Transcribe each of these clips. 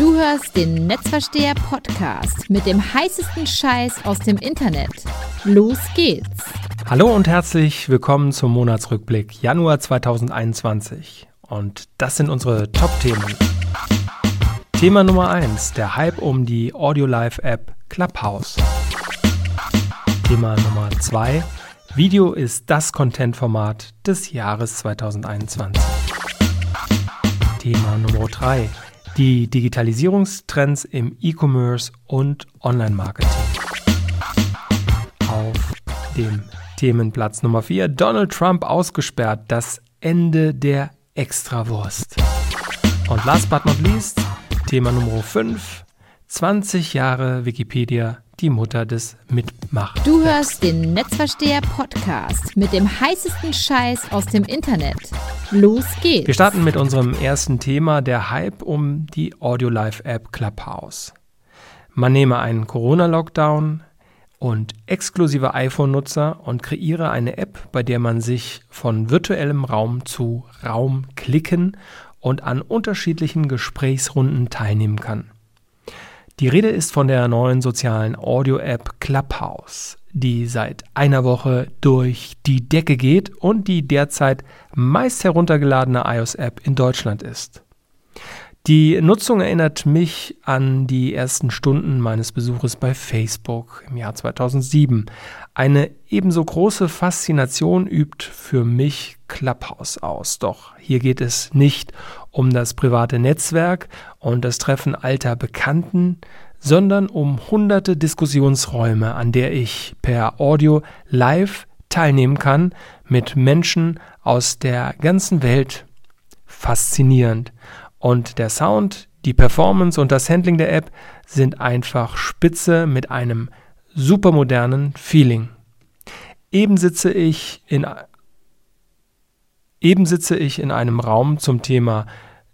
Du hörst den Netzversteher Podcast mit dem heißesten Scheiß aus dem Internet. Los geht's. Hallo und herzlich willkommen zum Monatsrückblick Januar 2021. Und das sind unsere Top-Themen. Thema Nummer 1, der Hype um die Audio-Live-App Clubhouse. Thema Nummer 2, Video ist das Content-Format des Jahres 2021. Thema Nummer 3, die Digitalisierungstrends im E-Commerce und Online-Marketing. Auf dem Themenplatz Nummer 4 Donald Trump ausgesperrt, das Ende der Extrawurst. Und last but not least, Thema Nummer 5, 20 Jahre Wikipedia, die Mutter des Mitmachens. Du hörst den Netzversteher Podcast mit dem heißesten Scheiß aus dem Internet. Los geht's. Wir starten mit unserem ersten Thema, der Hype um die Audio-Live-App Clubhouse. Man nehme einen Corona-Lockdown und exklusive iPhone-Nutzer und kreiere eine App, bei der man sich von virtuellem Raum zu Raum klicken und an unterschiedlichen Gesprächsrunden teilnehmen kann. Die Rede ist von der neuen sozialen Audio-App Clubhouse, die seit einer Woche durch die Decke geht und die derzeit meist heruntergeladene iOS-App in Deutschland ist. Die Nutzung erinnert mich an die ersten Stunden meines Besuches bei Facebook im Jahr 2007. Eine ebenso große Faszination übt für mich Clubhouse aus. Doch hier geht es nicht um das private Netzwerk und das Treffen alter Bekannten, sondern um hunderte Diskussionsräume, an der ich per Audio live teilnehmen kann mit Menschen aus der ganzen Welt. Faszinierend. Und der Sound, die Performance und das Handling der App sind einfach spitze mit einem supermodernen Feeling. Eben sitze ich in Eben sitze ich in einem Raum zum Thema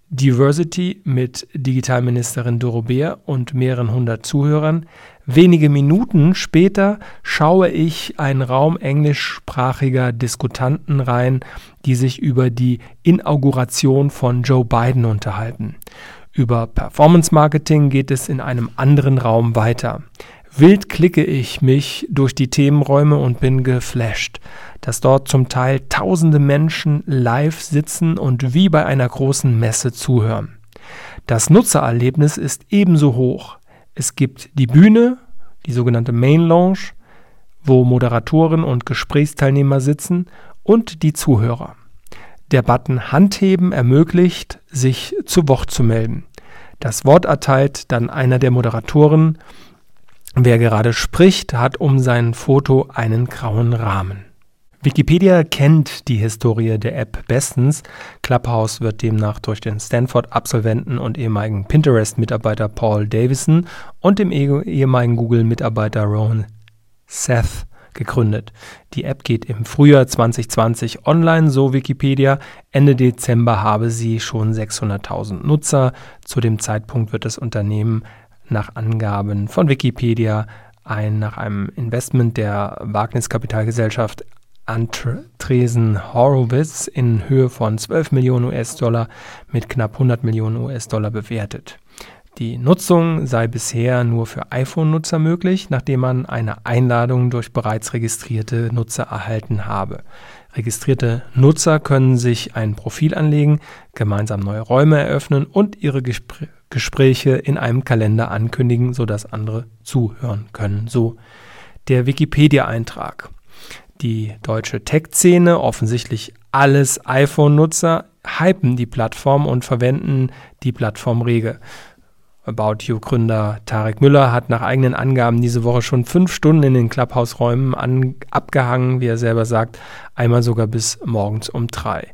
Diversity mit Digitalministerin Doro Beer und mehreren hundert Zuhörern. Wenige Minuten später schaue ich einen Raum englischsprachiger Diskutanten rein, die sich über die Inauguration von Joe Biden unterhalten. Über Performance Marketing geht es in einem anderen Raum weiter. Wild klicke ich mich durch die Themenräume und bin geflasht, dass dort zum Teil tausende Menschen live sitzen und wie bei einer großen Messe zuhören. Das Nutzererlebnis ist ebenso hoch. Es gibt die Bühne, die sogenannte Main Lounge, wo Moderatoren und Gesprächsteilnehmer sitzen und die Zuhörer. Der Button Handheben ermöglicht, sich zu Wort zu melden. Das Wort erteilt dann einer der Moderatoren Wer gerade spricht, hat um sein Foto einen grauen Rahmen. Wikipedia kennt die Historie der App bestens. Clubhouse wird demnach durch den Stanford-Absolventen und ehemaligen Pinterest-Mitarbeiter Paul Davison und dem ehemaligen Google-Mitarbeiter Ron Seth gegründet. Die App geht im Frühjahr 2020 online, so Wikipedia. Ende Dezember habe sie schon 600.000 Nutzer. Zu dem Zeitpunkt wird das Unternehmen nach Angaben von Wikipedia ein nach einem Investment der Wagniskapitalgesellschaft Antresen Horowitz in Höhe von 12 Millionen US-Dollar mit knapp 100 Millionen US-Dollar bewertet. Die Nutzung sei bisher nur für iPhone-Nutzer möglich, nachdem man eine Einladung durch bereits registrierte Nutzer erhalten habe. Registrierte Nutzer können sich ein Profil anlegen, gemeinsam neue Räume eröffnen und ihre Gespr Gespräche in einem Kalender ankündigen, sodass andere zuhören können. So der Wikipedia-Eintrag. Die deutsche Tech-Szene, offensichtlich alles iPhone-Nutzer, hypen die Plattform und verwenden die Plattform rege. About You-Gründer Tarek Müller hat nach eigenen Angaben diese Woche schon fünf Stunden in den Clubhouse-Räumen abgehangen, wie er selber sagt, einmal sogar bis morgens um drei.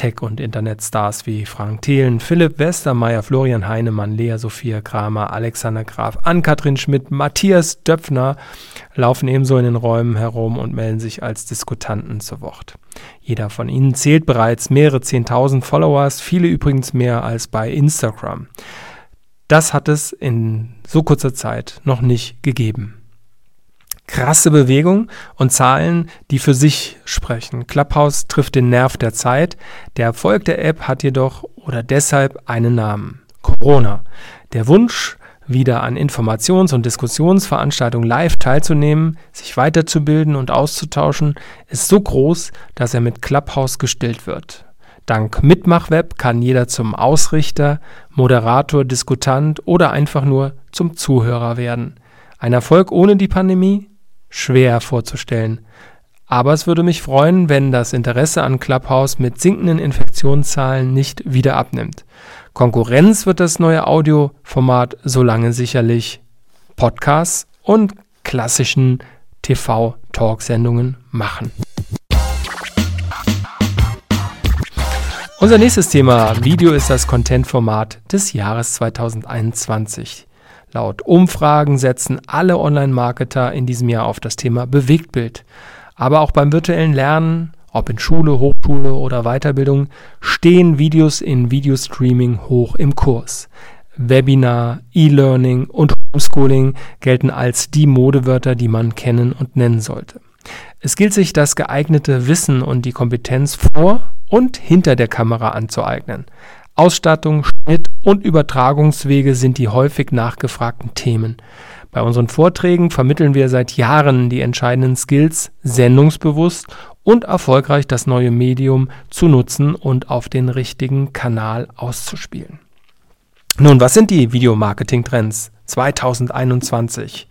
Tech- und Internetstars wie Frank Thelen, Philipp Westermeier, Florian Heinemann, Lea Sophia Kramer, Alexander Graf, Ann-Kathrin Schmidt, Matthias Döpfner laufen ebenso in den Räumen herum und melden sich als Diskutanten zu Wort. Jeder von ihnen zählt bereits mehrere Zehntausend Followers, viele übrigens mehr als bei Instagram. Das hat es in so kurzer Zeit noch nicht gegeben krasse Bewegung und Zahlen, die für sich sprechen. Clubhouse trifft den Nerv der Zeit. Der Erfolg der App hat jedoch oder deshalb einen Namen. Corona. Der Wunsch, wieder an Informations- und Diskussionsveranstaltungen live teilzunehmen, sich weiterzubilden und auszutauschen, ist so groß, dass er mit Clubhouse gestillt wird. Dank Mitmachweb kann jeder zum Ausrichter, Moderator, Diskutant oder einfach nur zum Zuhörer werden. Ein Erfolg ohne die Pandemie? Schwer vorzustellen. Aber es würde mich freuen, wenn das Interesse an Clubhouse mit sinkenden Infektionszahlen nicht wieder abnimmt. Konkurrenz wird das neue Audioformat solange sicherlich Podcasts und klassischen TV-Talksendungen machen. Unser nächstes Thema Video ist das Content-Format des Jahres 2021. Laut Umfragen setzen alle Online-Marketer in diesem Jahr auf das Thema Bewegtbild. Aber auch beim virtuellen Lernen, ob in Schule, Hochschule oder Weiterbildung, stehen Videos in Videostreaming hoch im Kurs. Webinar, E-Learning und Homeschooling gelten als die Modewörter, die man kennen und nennen sollte. Es gilt sich das geeignete Wissen und die Kompetenz vor und hinter der Kamera anzueignen. Ausstattung, Schnitt und Übertragungswege sind die häufig nachgefragten Themen. Bei unseren Vorträgen vermitteln wir seit Jahren die entscheidenden Skills, sendungsbewusst und erfolgreich das neue Medium zu nutzen und auf den richtigen Kanal auszuspielen. Nun, was sind die Videomarketing-Trends 2021?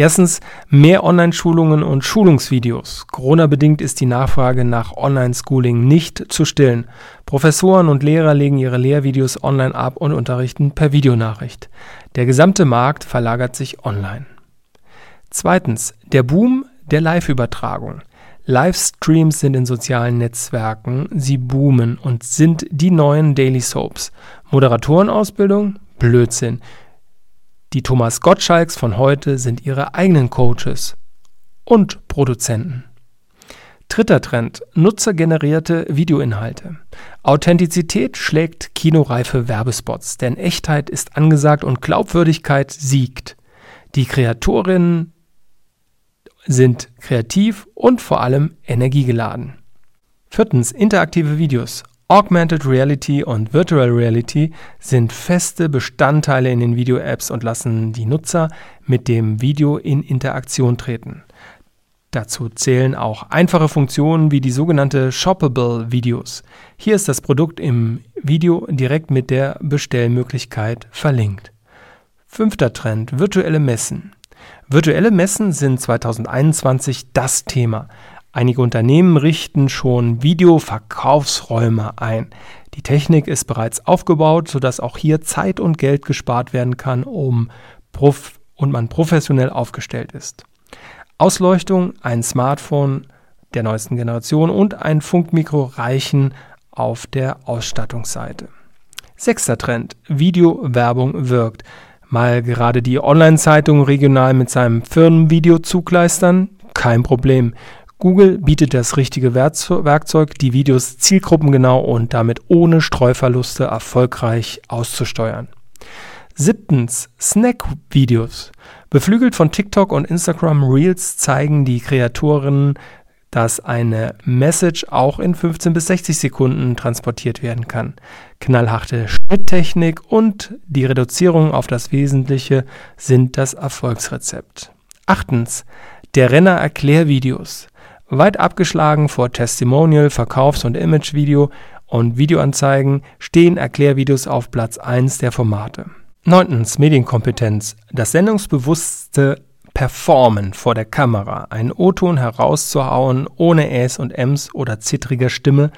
Erstens mehr Online-Schulungen und Schulungsvideos. Corona-bedingt ist die Nachfrage nach Online-Schooling nicht zu stillen. Professoren und Lehrer legen ihre Lehrvideos online ab und unterrichten per Videonachricht. Der gesamte Markt verlagert sich online. Zweitens der Boom der Live-Übertragung. Livestreams sind in sozialen Netzwerken, sie boomen und sind die neuen Daily Soaps. Moderatorenausbildung? Blödsinn. Die Thomas Gottschalks von heute sind ihre eigenen Coaches und Produzenten. Dritter Trend, nutzergenerierte Videoinhalte. Authentizität schlägt kinoreife Werbespots, denn Echtheit ist angesagt und Glaubwürdigkeit siegt. Die Kreatorinnen sind kreativ und vor allem energiegeladen. Viertens, interaktive Videos. Augmented Reality und Virtual Reality sind feste Bestandteile in den Video-Apps und lassen die Nutzer mit dem Video in Interaktion treten. Dazu zählen auch einfache Funktionen wie die sogenannte Shoppable Videos. Hier ist das Produkt im Video direkt mit der Bestellmöglichkeit verlinkt. Fünfter Trend, virtuelle Messen. Virtuelle Messen sind 2021 das Thema. Einige Unternehmen richten schon Videoverkaufsräume ein. Die Technik ist bereits aufgebaut, sodass auch hier Zeit und Geld gespart werden kann, um prof und man professionell aufgestellt ist. Ausleuchtung, ein Smartphone der neuesten Generation und ein Funkmikro reichen auf der Ausstattungsseite. Sechster Trend. Videowerbung wirkt. Mal gerade die Online-Zeitung regional mit seinem Firmenvideo zugleistern? Kein Problem. Google bietet das richtige Werkzeug, die Videos zielgruppengenau und damit ohne Streuverluste erfolgreich auszusteuern. Siebtens, Snack-Videos. Beflügelt von TikTok und Instagram Reels zeigen die Kreatorinnen, dass eine Message auch in 15 bis 60 Sekunden transportiert werden kann. Knallharte Schnitttechnik und die Reduzierung auf das Wesentliche sind das Erfolgsrezept. Achtens, der Renner Erklärvideos. Weit abgeschlagen vor Testimonial, Verkaufs- und Imagevideo und Videoanzeigen stehen Erklärvideos auf Platz 1 der Formate. Neuntens Medienkompetenz. Das sendungsbewusste Performen vor der Kamera, einen O-Ton herauszuhauen ohne Äs und Ms oder zittriger Stimme,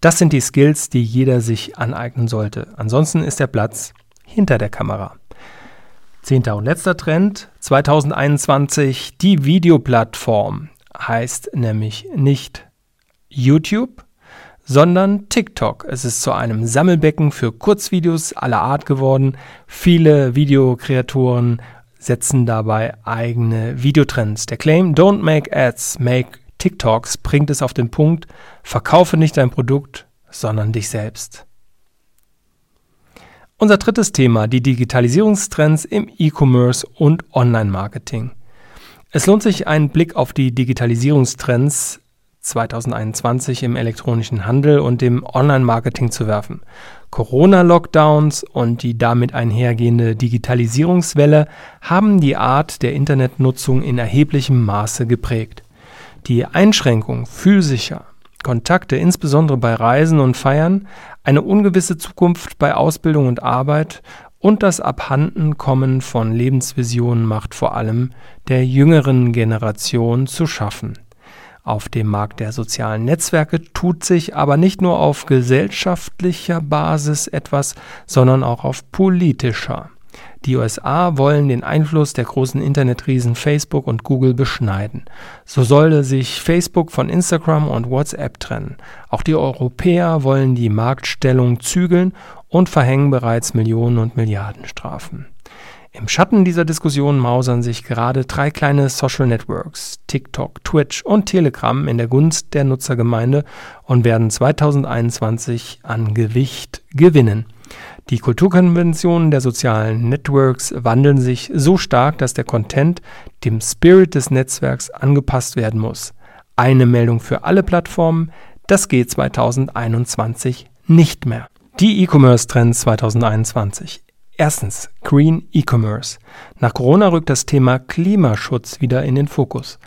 das sind die Skills, die jeder sich aneignen sollte. Ansonsten ist der Platz hinter der Kamera. Zehnter und letzter Trend 2021 die Videoplattform heißt nämlich nicht YouTube, sondern TikTok. Es ist zu einem Sammelbecken für Kurzvideos aller Art geworden. Viele Videokreatoren setzen dabei eigene Videotrends. Der Claim Don't make ads, make TikToks bringt es auf den Punkt, verkaufe nicht dein Produkt, sondern dich selbst. Unser drittes Thema, die Digitalisierungstrends im E-Commerce und Online-Marketing. Es lohnt sich, einen Blick auf die Digitalisierungstrends 2021 im elektronischen Handel und dem Online-Marketing zu werfen. Corona-Lockdowns und die damit einhergehende Digitalisierungswelle haben die Art der Internetnutzung in erheblichem Maße geprägt. Die Einschränkung physischer Kontakte, insbesondere bei Reisen und Feiern, eine ungewisse Zukunft bei Ausbildung und Arbeit und das Abhandenkommen von Lebensvisionen macht vor allem der jüngeren Generation zu schaffen. Auf dem Markt der sozialen Netzwerke tut sich aber nicht nur auf gesellschaftlicher Basis etwas, sondern auch auf politischer. Die USA wollen den Einfluss der großen Internetriesen Facebook und Google beschneiden. So solle sich Facebook von Instagram und WhatsApp trennen. Auch die Europäer wollen die Marktstellung zügeln und verhängen bereits Millionen und Milliarden Strafen. Im Schatten dieser Diskussion mausern sich gerade drei kleine Social Networks, TikTok, Twitch und Telegram, in der Gunst der Nutzergemeinde und werden 2021 an Gewicht gewinnen. Die Kulturkonventionen der sozialen Networks wandeln sich so stark, dass der Content dem Spirit des Netzwerks angepasst werden muss. Eine Meldung für alle Plattformen, das geht 2021 nicht mehr. Die E-Commerce-Trends 2021. Erstens, Green E-Commerce. Nach Corona rückt das Thema Klimaschutz wieder in den Fokus.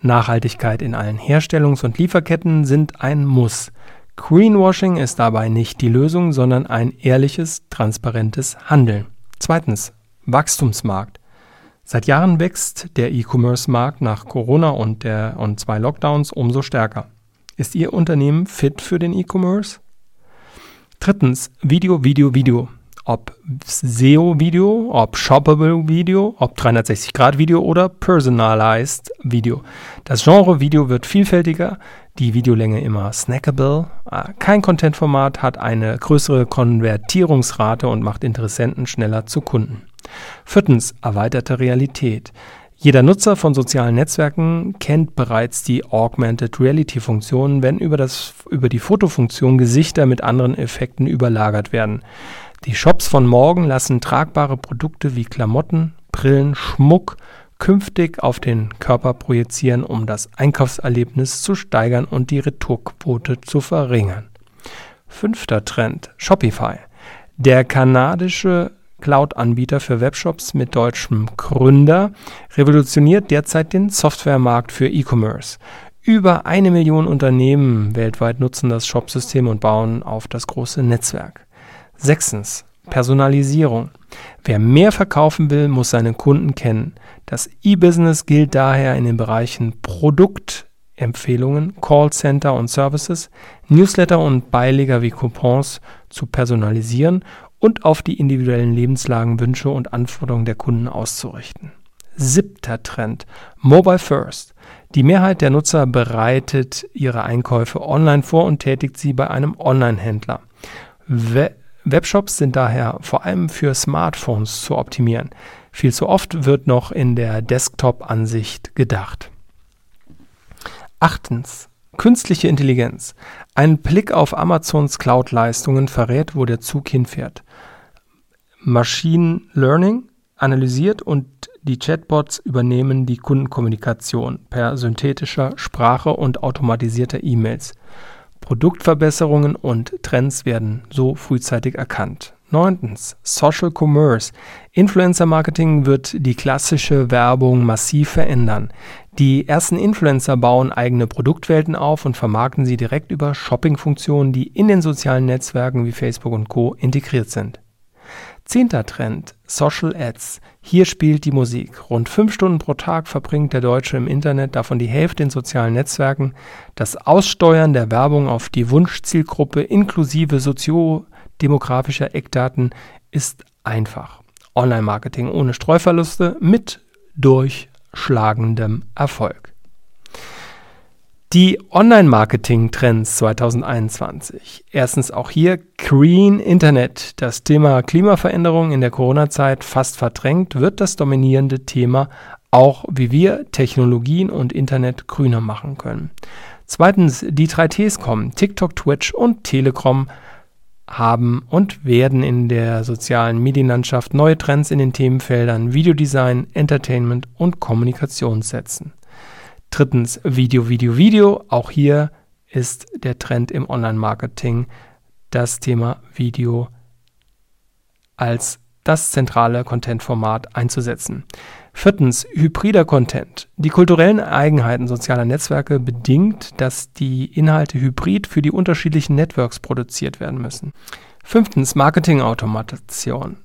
Nachhaltigkeit in allen Herstellungs- und Lieferketten sind ein Muss. Greenwashing ist dabei nicht die Lösung, sondern ein ehrliches, transparentes Handeln. Zweitens, Wachstumsmarkt. Seit Jahren wächst der E-Commerce-Markt nach Corona und, der, und zwei Lockdowns umso stärker. Ist Ihr Unternehmen fit für den E-Commerce? Drittens, Video, Video, Video ob SEO-Video, ob Shoppable-Video, ob 360-Grad-Video oder Personalized Video. Das Genre Video wird vielfältiger, die Videolänge immer snackable. Ah, kein Content-Format hat eine größere Konvertierungsrate und macht Interessenten schneller zu Kunden. Viertens, erweiterte Realität. Jeder Nutzer von sozialen Netzwerken kennt bereits die Augmented Reality Funktion, wenn über, das, über die Fotofunktion Gesichter mit anderen Effekten überlagert werden. Die Shops von morgen lassen tragbare Produkte wie Klamotten, Brillen, Schmuck künftig auf den Körper projizieren, um das Einkaufserlebnis zu steigern und die Retourquote zu verringern. Fünfter Trend: Shopify. Der kanadische Cloud-Anbieter für Webshops mit deutschem Gründer revolutioniert derzeit den Softwaremarkt für E-Commerce. Über eine Million Unternehmen weltweit nutzen das Shopsystem und bauen auf das große Netzwerk. Sechstens. Personalisierung. Wer mehr verkaufen will, muss seine Kunden kennen. Das E-Business gilt daher in den Bereichen Produktempfehlungen, Callcenter und Services, Newsletter und Beileger wie Coupons zu personalisieren und auf die individuellen Lebenslagen, Wünsche und Anforderungen der Kunden auszurichten. Siebter Trend. Mobile First. Die Mehrheit der Nutzer bereitet ihre Einkäufe online vor und tätigt sie bei einem Online-Händler. Webshops sind daher vor allem für Smartphones zu optimieren. Viel zu oft wird noch in der Desktop-Ansicht gedacht. Achtens. Künstliche Intelligenz. Ein Blick auf Amazons Cloud-Leistungen verrät, wo der Zug hinfährt. Machine Learning analysiert und die Chatbots übernehmen die Kundenkommunikation per synthetischer Sprache und automatisierter E-Mails. Produktverbesserungen und Trends werden so frühzeitig erkannt. Neuntens, Social Commerce. Influencer Marketing wird die klassische Werbung massiv verändern. Die ersten Influencer bauen eigene Produktwelten auf und vermarkten sie direkt über Shopping-Funktionen, die in den sozialen Netzwerken wie Facebook und Co. integriert sind. Zehnter Trend, Social Ads. Hier spielt die Musik. Rund fünf Stunden pro Tag verbringt der Deutsche im Internet, davon die Hälfte in sozialen Netzwerken. Das Aussteuern der Werbung auf die Wunschzielgruppe inklusive soziodemografischer Eckdaten ist einfach. Online-Marketing ohne Streuverluste mit durchschlagendem Erfolg. Die Online-Marketing-Trends 2021. Erstens auch hier Green Internet. Das Thema Klimaveränderung in der Corona-Zeit fast verdrängt, wird das dominierende Thema auch, wie wir Technologien und Internet grüner machen können. Zweitens, die 3Ts kommen. TikTok, Twitch und Telegram haben und werden in der sozialen Medienlandschaft neue Trends in den Themenfeldern Videodesign, Entertainment und Kommunikation setzen. Drittens Video, Video, Video. Auch hier ist der Trend im Online-Marketing, das Thema Video als das zentrale Content-Format einzusetzen. Viertens, hybrider Content. Die kulturellen Eigenheiten sozialer Netzwerke bedingt, dass die Inhalte hybrid für die unterschiedlichen Networks produziert werden müssen. Fünftens, Marketing-Automation.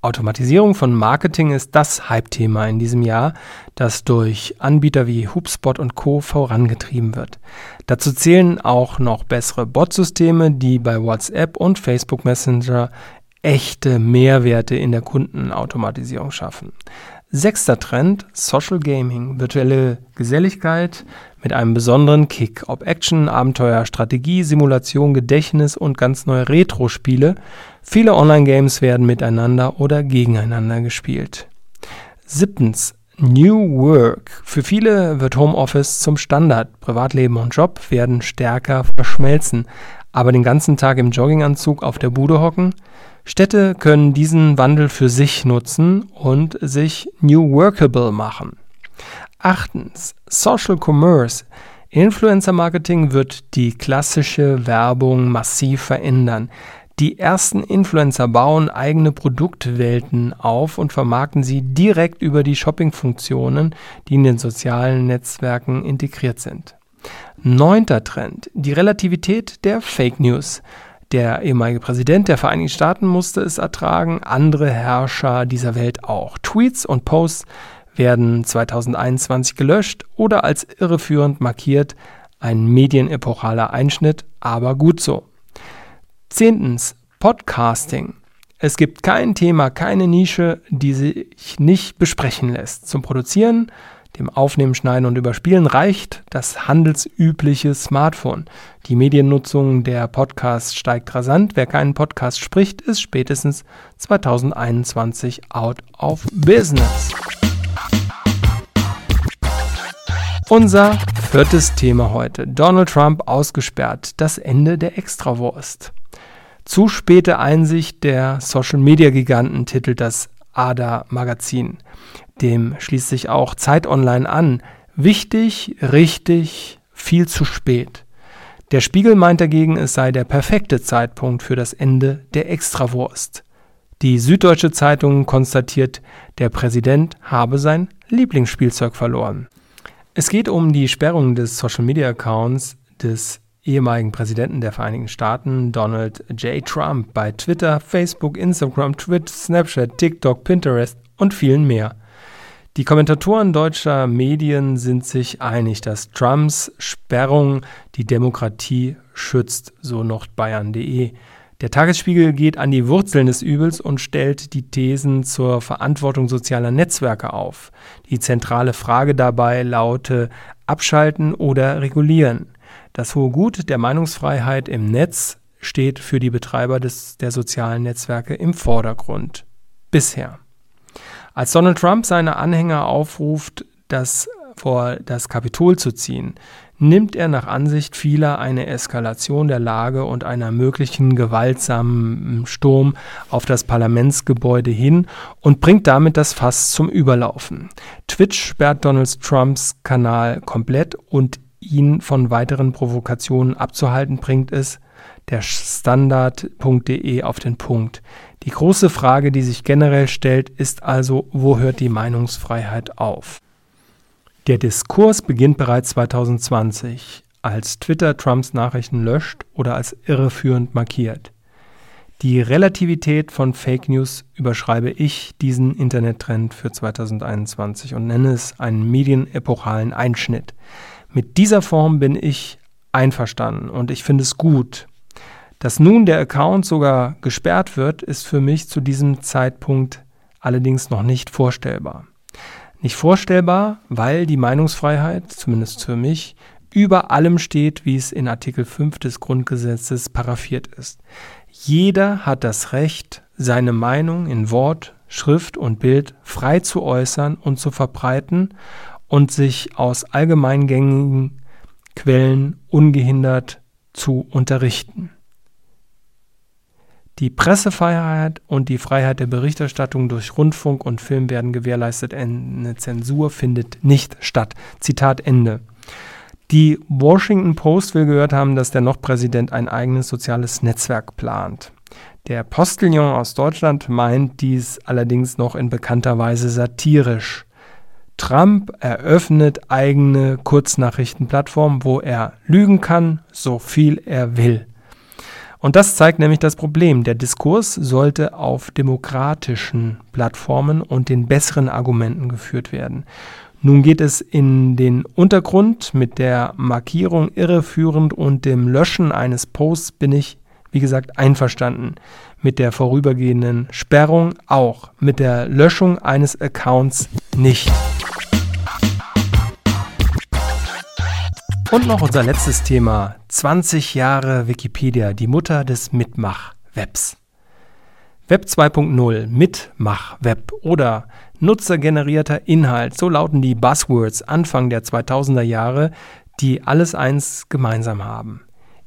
Automatisierung von Marketing ist das Hype-Thema in diesem Jahr, das durch Anbieter wie HubSpot und Co. vorangetrieben wird. Dazu zählen auch noch bessere Bot-Systeme, die bei WhatsApp und Facebook Messenger echte Mehrwerte in der Kundenautomatisierung schaffen. Sechster Trend, Social Gaming, virtuelle Geselligkeit mit einem besonderen Kick. Ob Action, Abenteuer, Strategie, Simulation, Gedächtnis und ganz neue Retro-Spiele. Viele Online-Games werden miteinander oder gegeneinander gespielt. Siebtens, New Work. Für viele wird Homeoffice zum Standard. Privatleben und Job werden stärker verschmelzen. Aber den ganzen Tag im Jogginganzug auf der Bude hocken? Städte können diesen Wandel für sich nutzen und sich New Workable machen. Achtens, Social Commerce. Influencer Marketing wird die klassische Werbung massiv verändern. Die ersten Influencer bauen eigene Produktwelten auf und vermarkten sie direkt über die Shopping-Funktionen, die in den sozialen Netzwerken integriert sind. Neunter Trend, die Relativität der Fake News. Der ehemalige Präsident der Vereinigten Staaten musste es ertragen, andere Herrscher dieser Welt auch. Tweets und Posts werden 2021 gelöscht oder als irreführend markiert. Ein medienepochaler Einschnitt, aber gut so. Zehntens, Podcasting. Es gibt kein Thema, keine Nische, die sich nicht besprechen lässt. Zum Produzieren dem Aufnehmen, Schneiden und Überspielen reicht das handelsübliche Smartphone. Die Mediennutzung der Podcasts steigt rasant. Wer keinen Podcast spricht, ist spätestens 2021 out of business. Unser viertes Thema heute. Donald Trump ausgesperrt. Das Ende der Extrawurst. Zu späte Einsicht der Social-Media-Giganten titelt das ADA-Magazin. Dem schließt sich auch Zeit Online an. Wichtig, richtig, viel zu spät. Der Spiegel meint dagegen, es sei der perfekte Zeitpunkt für das Ende der Extrawurst. Die Süddeutsche Zeitung konstatiert, der Präsident habe sein Lieblingsspielzeug verloren. Es geht um die Sperrung des Social-Media-Accounts des ehemaligen Präsidenten der Vereinigten Staaten, Donald J. Trump, bei Twitter, Facebook, Instagram, Twitch, Snapchat, TikTok, Pinterest und vielen mehr. Die Kommentatoren deutscher Medien sind sich einig, dass Trumps Sperrung die Demokratie schützt, so nordbayern.de. Der Tagesspiegel geht an die Wurzeln des Übels und stellt die Thesen zur Verantwortung sozialer Netzwerke auf. Die zentrale Frage dabei laute abschalten oder regulieren. Das hohe Gut der Meinungsfreiheit im Netz steht für die Betreiber des, der sozialen Netzwerke im Vordergrund. Bisher. Als Donald Trump seine Anhänger aufruft, das vor das Kapitol zu ziehen, nimmt er nach Ansicht vieler eine Eskalation der Lage und einer möglichen gewaltsamen Sturm auf das Parlamentsgebäude hin und bringt damit das Fass zum Überlaufen. Twitch sperrt Donald Trumps Kanal komplett und ihn von weiteren Provokationen abzuhalten bringt es der Standard.de auf den Punkt. Die große Frage, die sich generell stellt, ist also, wo hört die Meinungsfreiheit auf? Der Diskurs beginnt bereits 2020, als Twitter Trumps Nachrichten löscht oder als irreführend markiert. Die Relativität von Fake News überschreibe ich diesen Internettrend für 2021 und nenne es einen medienepochalen Einschnitt. Mit dieser Form bin ich einverstanden und ich finde es gut, dass nun der Account sogar gesperrt wird, ist für mich zu diesem Zeitpunkt allerdings noch nicht vorstellbar. Nicht vorstellbar, weil die Meinungsfreiheit, zumindest für mich, über allem steht, wie es in Artikel 5 des Grundgesetzes paraffiert ist. Jeder hat das Recht, seine Meinung in Wort, Schrift und Bild frei zu äußern und zu verbreiten und sich aus allgemeingängigen Quellen ungehindert zu unterrichten. Die Pressefreiheit und die Freiheit der Berichterstattung durch Rundfunk und Film werden gewährleistet. Eine Zensur findet nicht statt. Zitat Ende. Die Washington Post will gehört haben, dass der Noch-Präsident ein eigenes soziales Netzwerk plant. Der Postillon aus Deutschland meint dies allerdings noch in bekannter Weise satirisch. Trump eröffnet eigene Kurznachrichtenplattformen, wo er lügen kann, so viel er will. Und das zeigt nämlich das Problem. Der Diskurs sollte auf demokratischen Plattformen und den besseren Argumenten geführt werden. Nun geht es in den Untergrund mit der Markierung irreführend und dem Löschen eines Posts bin ich, wie gesagt, einverstanden. Mit der vorübergehenden Sperrung auch. Mit der Löschung eines Accounts nicht. Und noch unser letztes Thema. 20 Jahre Wikipedia, die Mutter des Mitmach-Webs. Web 2.0, Mitmach-Web oder nutzergenerierter Inhalt, so lauten die Buzzwords Anfang der 2000er Jahre, die alles eins gemeinsam haben.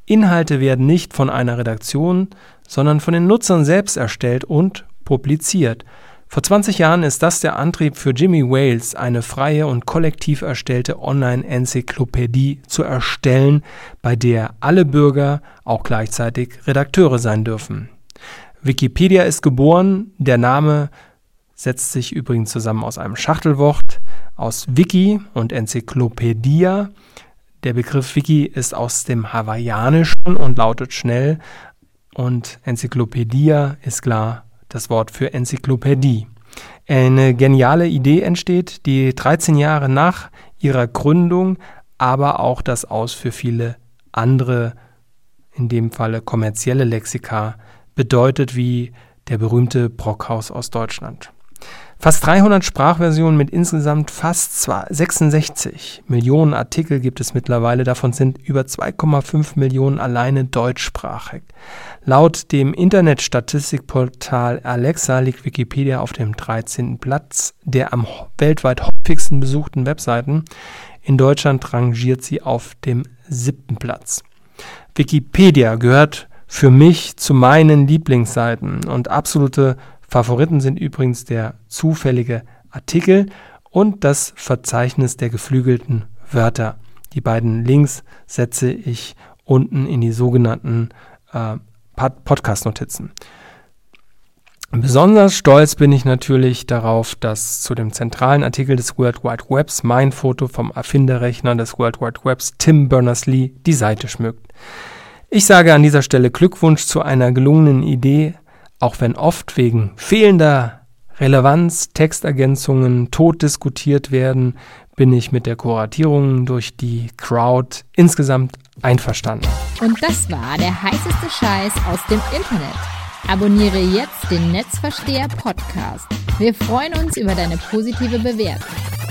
Inhalte werden nicht von einer Redaktion, sondern von den Nutzern selbst erstellt und publiziert – vor 20 Jahren ist das der Antrieb für Jimmy Wales, eine freie und kollektiv erstellte Online-Enzyklopädie zu erstellen, bei der alle Bürger auch gleichzeitig Redakteure sein dürfen. Wikipedia ist geboren, der Name setzt sich übrigens zusammen aus einem Schachtelwort aus Wiki und Enzyklopädia. Der Begriff Wiki ist aus dem Hawaiianischen und lautet schnell und Enzyklopädia ist klar das Wort für Enzyklopädie. Eine geniale Idee entsteht, die 13 Jahre nach ihrer Gründung aber auch das Aus für viele andere, in dem Falle kommerzielle Lexika, bedeutet wie der berühmte Brockhaus aus Deutschland. Fast 300 Sprachversionen mit insgesamt fast 66 Millionen Artikel gibt es mittlerweile. Davon sind über 2,5 Millionen alleine deutschsprachig. Laut dem Internetstatistikportal Alexa liegt Wikipedia auf dem 13. Platz der am weltweit häufigsten besuchten Webseiten. In Deutschland rangiert sie auf dem siebten Platz. Wikipedia gehört für mich zu meinen Lieblingsseiten und absolute Favoriten sind übrigens der zufällige Artikel und das Verzeichnis der geflügelten Wörter. Die beiden Links setze ich unten in die sogenannten äh, Podcast-Notizen. Besonders stolz bin ich natürlich darauf, dass zu dem zentralen Artikel des World Wide Webs mein Foto vom Erfinderrechner des World Wide Webs Tim Berners-Lee die Seite schmückt. Ich sage an dieser Stelle Glückwunsch zu einer gelungenen Idee, auch wenn oft wegen fehlender Relevanz, Textergänzungen tot diskutiert werden, bin ich mit der Kuratierung durch die Crowd insgesamt einverstanden. Und das war der heißeste Scheiß aus dem Internet. Abonniere jetzt den Netzversteher Podcast. Wir freuen uns über deine positive Bewertung.